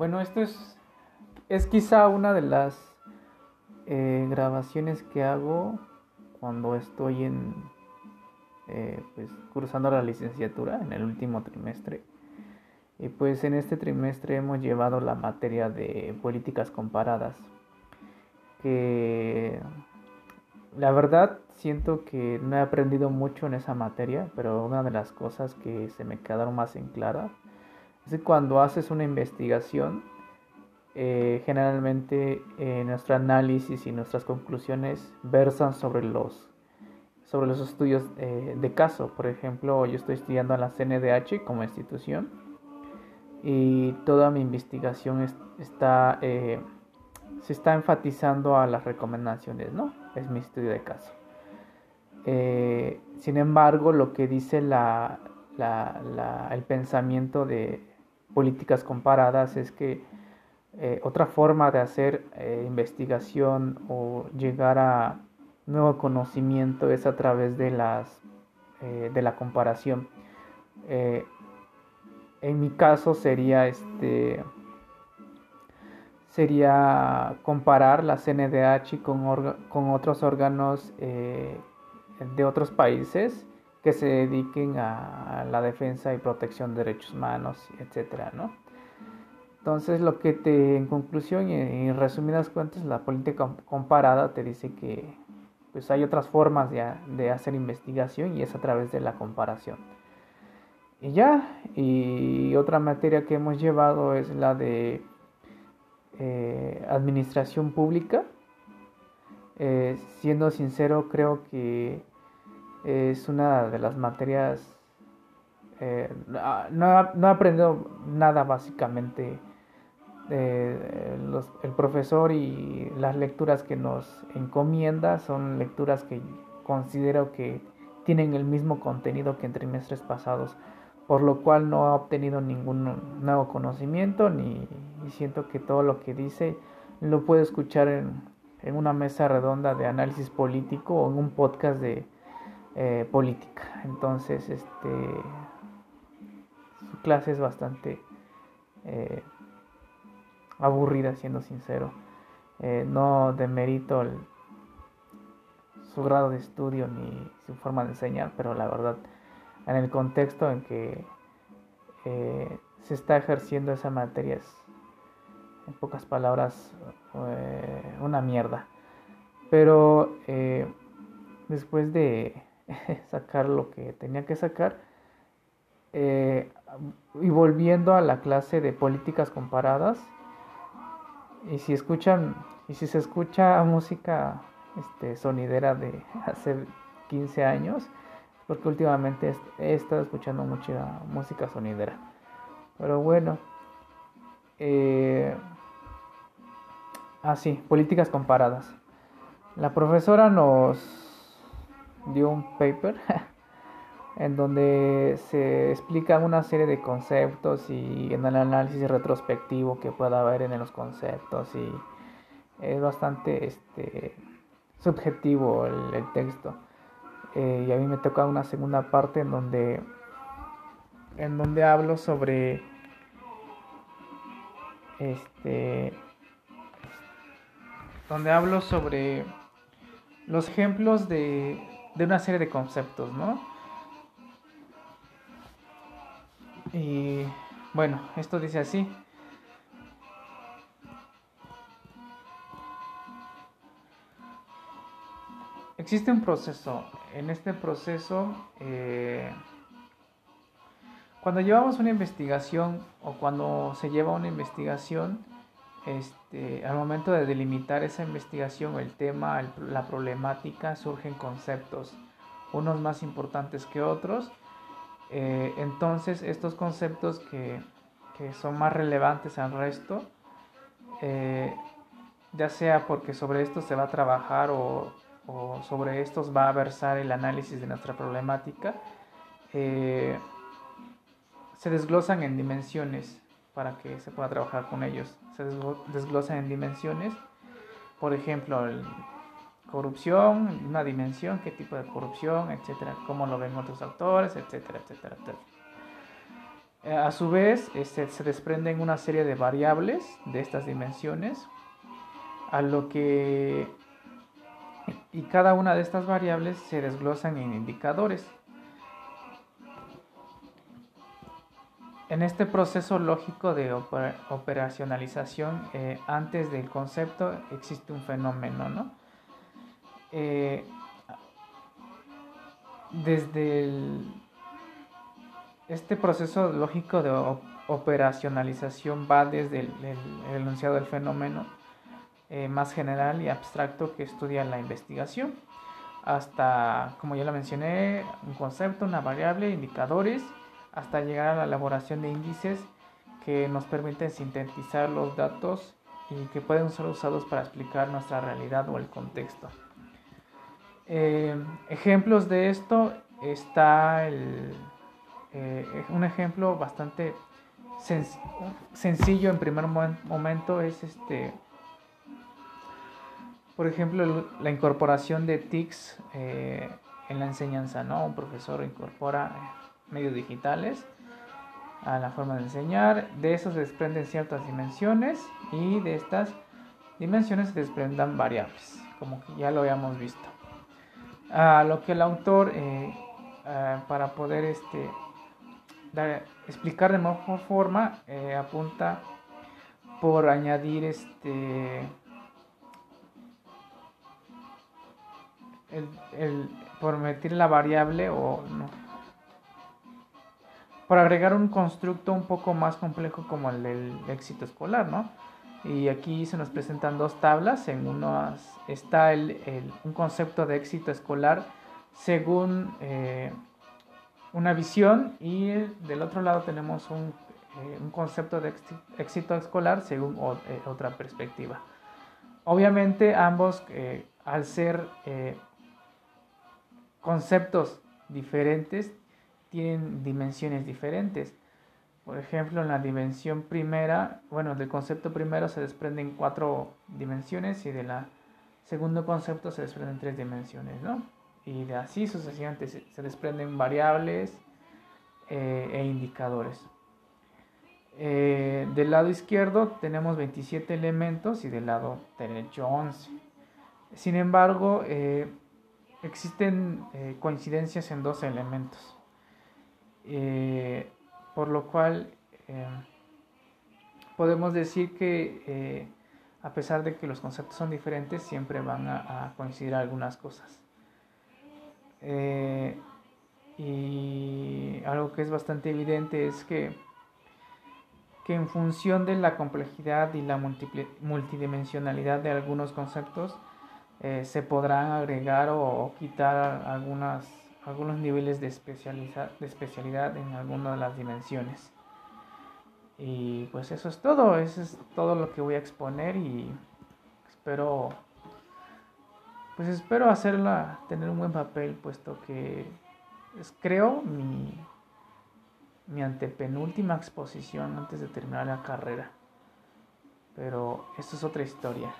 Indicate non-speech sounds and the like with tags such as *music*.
Bueno, esto es, es quizá una de las eh, grabaciones que hago cuando estoy en, eh, pues, cursando la licenciatura en el último trimestre. Y pues en este trimestre hemos llevado la materia de políticas comparadas, que la verdad siento que no he aprendido mucho en esa materia, pero una de las cosas que se me quedaron más en clara es que cuando haces una investigación, eh, generalmente eh, nuestro análisis y nuestras conclusiones versan sobre los, sobre los estudios eh, de caso. Por ejemplo, yo estoy estudiando a la CNDH como institución y toda mi investigación está, se está enfatizando a las recomendaciones, ¿no? Es mi estudio de caso. Sin embargo, lo que dice el pensamiento de políticas comparadas es que eh, otra forma de hacer investigación o llegar a nuevo conocimiento es a través de, las, de la comparación. En mi caso sería este sería comparar la CNDH con, con otros órganos eh, de otros países que se dediquen a, la defensa y protección de derechos humanos, etcétera, ¿no? Entonces, lo que te, en conclusión y en resumidas cuentas, la política comparada te dice que pues hay otras formas de, de hacer investigación y es a través de la comparación. Y ya, y otra materia que hemos llevado es la de eh, administración pública. Eh, siendo sincero, creo que es una de las materias... Eh, no, no, he aprendido nada básicamente. el profesor y las lecturas que nos encomienda son lecturas que considero que tienen el mismo contenido que en trimestres pasados por lo cual no ha obtenido ningún nuevo conocimiento ni siento que todo lo que dice lo puedo escuchar en, una mesa redonda de análisis político o en un podcast de eh, política. Entonces, este, su clase es bastante eh, aburrida, siendo sincero. Eh, no demerito su grado de estudio ni su forma de enseñar, pero la verdad en el contexto en que se está ejerciendo esa materia es, en pocas palabras, una mierda. Pero después de *laughs* sacar lo que tenía que sacar, y volviendo a la clase de políticas comparadas, y si escuchan, y si se escucha música este, sonidera de *laughs* hace 15 años, porque últimamente he estado escuchando mucha música sonidera. Pero bueno. Eh, ah, sí, políticas comparadas. La profesora nos dio un paper *laughs* en donde se explica una serie de conceptos y en el análisis retrospectivo que pueda haber en los conceptos y es bastante este, subjetivo el texto. Eh, y a mí me toca una segunda parte en donde en donde hablo sobre este donde hablo sobre los ejemplos de, de una serie de conceptos, ¿no? Y bueno, esto dice así. Existe un proceso. En este proceso, eh, cuando llevamos una investigación o cuando se lleva una investigación, este, al momento de delimitar esa investigación, el tema, la problemática, surgen conceptos, unos más importantes que otros. Eh, entonces, estos conceptos que, que, son más relevantes al resto, eh, ya sea porque sobre esto se va a trabajar o o sobre estos va a versar el análisis de nuestra problemática, eh, se desglosan en dimensiones para que se pueda trabajar con ellos. Se desglosan en dimensiones, por ejemplo, corrupción, una dimensión, qué tipo de corrupción, etcétera, cómo lo ven otros autores, etcétera, etcétera, etcétera. Eh, a su vez, este, se desprenden una serie de variables de estas dimensiones, a lo que y cada una de estas variables se desglosan en indicadores. En este proceso lógico de operacionalización, eh, antes del concepto existe un fenómeno, ¿no? Eh, desde este proceso lógico de operacionalización va desde el, enunciado del fenómeno eh, más general y abstracto que estudia la investigación, hasta, como ya lo mencioné, un concepto, una variable, indicadores, hasta llegar a la elaboración de índices que nos permiten sintetizar los datos y que pueden ser usados para explicar nuestra realidad o el contexto. Eh, ejemplos de esto está el, eh, un ejemplo bastante sencillo en primer momento es este por ejemplo la incorporación de TICs eh, en la enseñanza no un profesor incorpora medios digitales a la forma de enseñar. De eso se desprenden ciertas dimensiones y de estas dimensiones se desprendan variables como ya lo habíamos visto. A lo que el autor eh, eh, para poder este, explicar de mejor forma eh, apunta por añadir este el, por meter la variable o no por agregar un constructo un poco más complejo como el del éxito escolar, ¿no? Y aquí se nos presentan dos tablas. En una está el, un concepto de éxito escolar según eh, una visión y del otro lado tenemos un, eh, concepto de éxito escolar según eh, otra perspectiva. Obviamente ambos, al ser conceptos diferentes, tienen dimensiones diferentes. Por ejemplo, en la dimensión primera, bueno, del concepto primero se desprenden cuatro dimensiones y de la segundo concepto se desprenden tres dimensiones, ¿no? Y de así sucesivamente se, desprenden variables eh, e indicadores. Eh, del lado izquierdo tenemos 27 elementos y del lado derecho 11. Sin embargo, eh, existen coincidencias en dos elementos por lo cual eh, podemos decir que eh, a pesar de que los conceptos son diferentes, siempre van a, coincidir algunas cosas. Eh, y algo que es bastante evidente es que, que en función de la complejidad y la multidimensionalidad de algunos conceptos, se podrán agregar o, quitar algunas algunos niveles de, de especialidad en alguna de las dimensiones. Y pues eso es todo, eso es todo lo que voy a exponer y espero pues espero hacerla tener un buen papel puesto que es creo mi mi antepenúltima exposición antes de terminar la carrera. Pero esto es otra historia.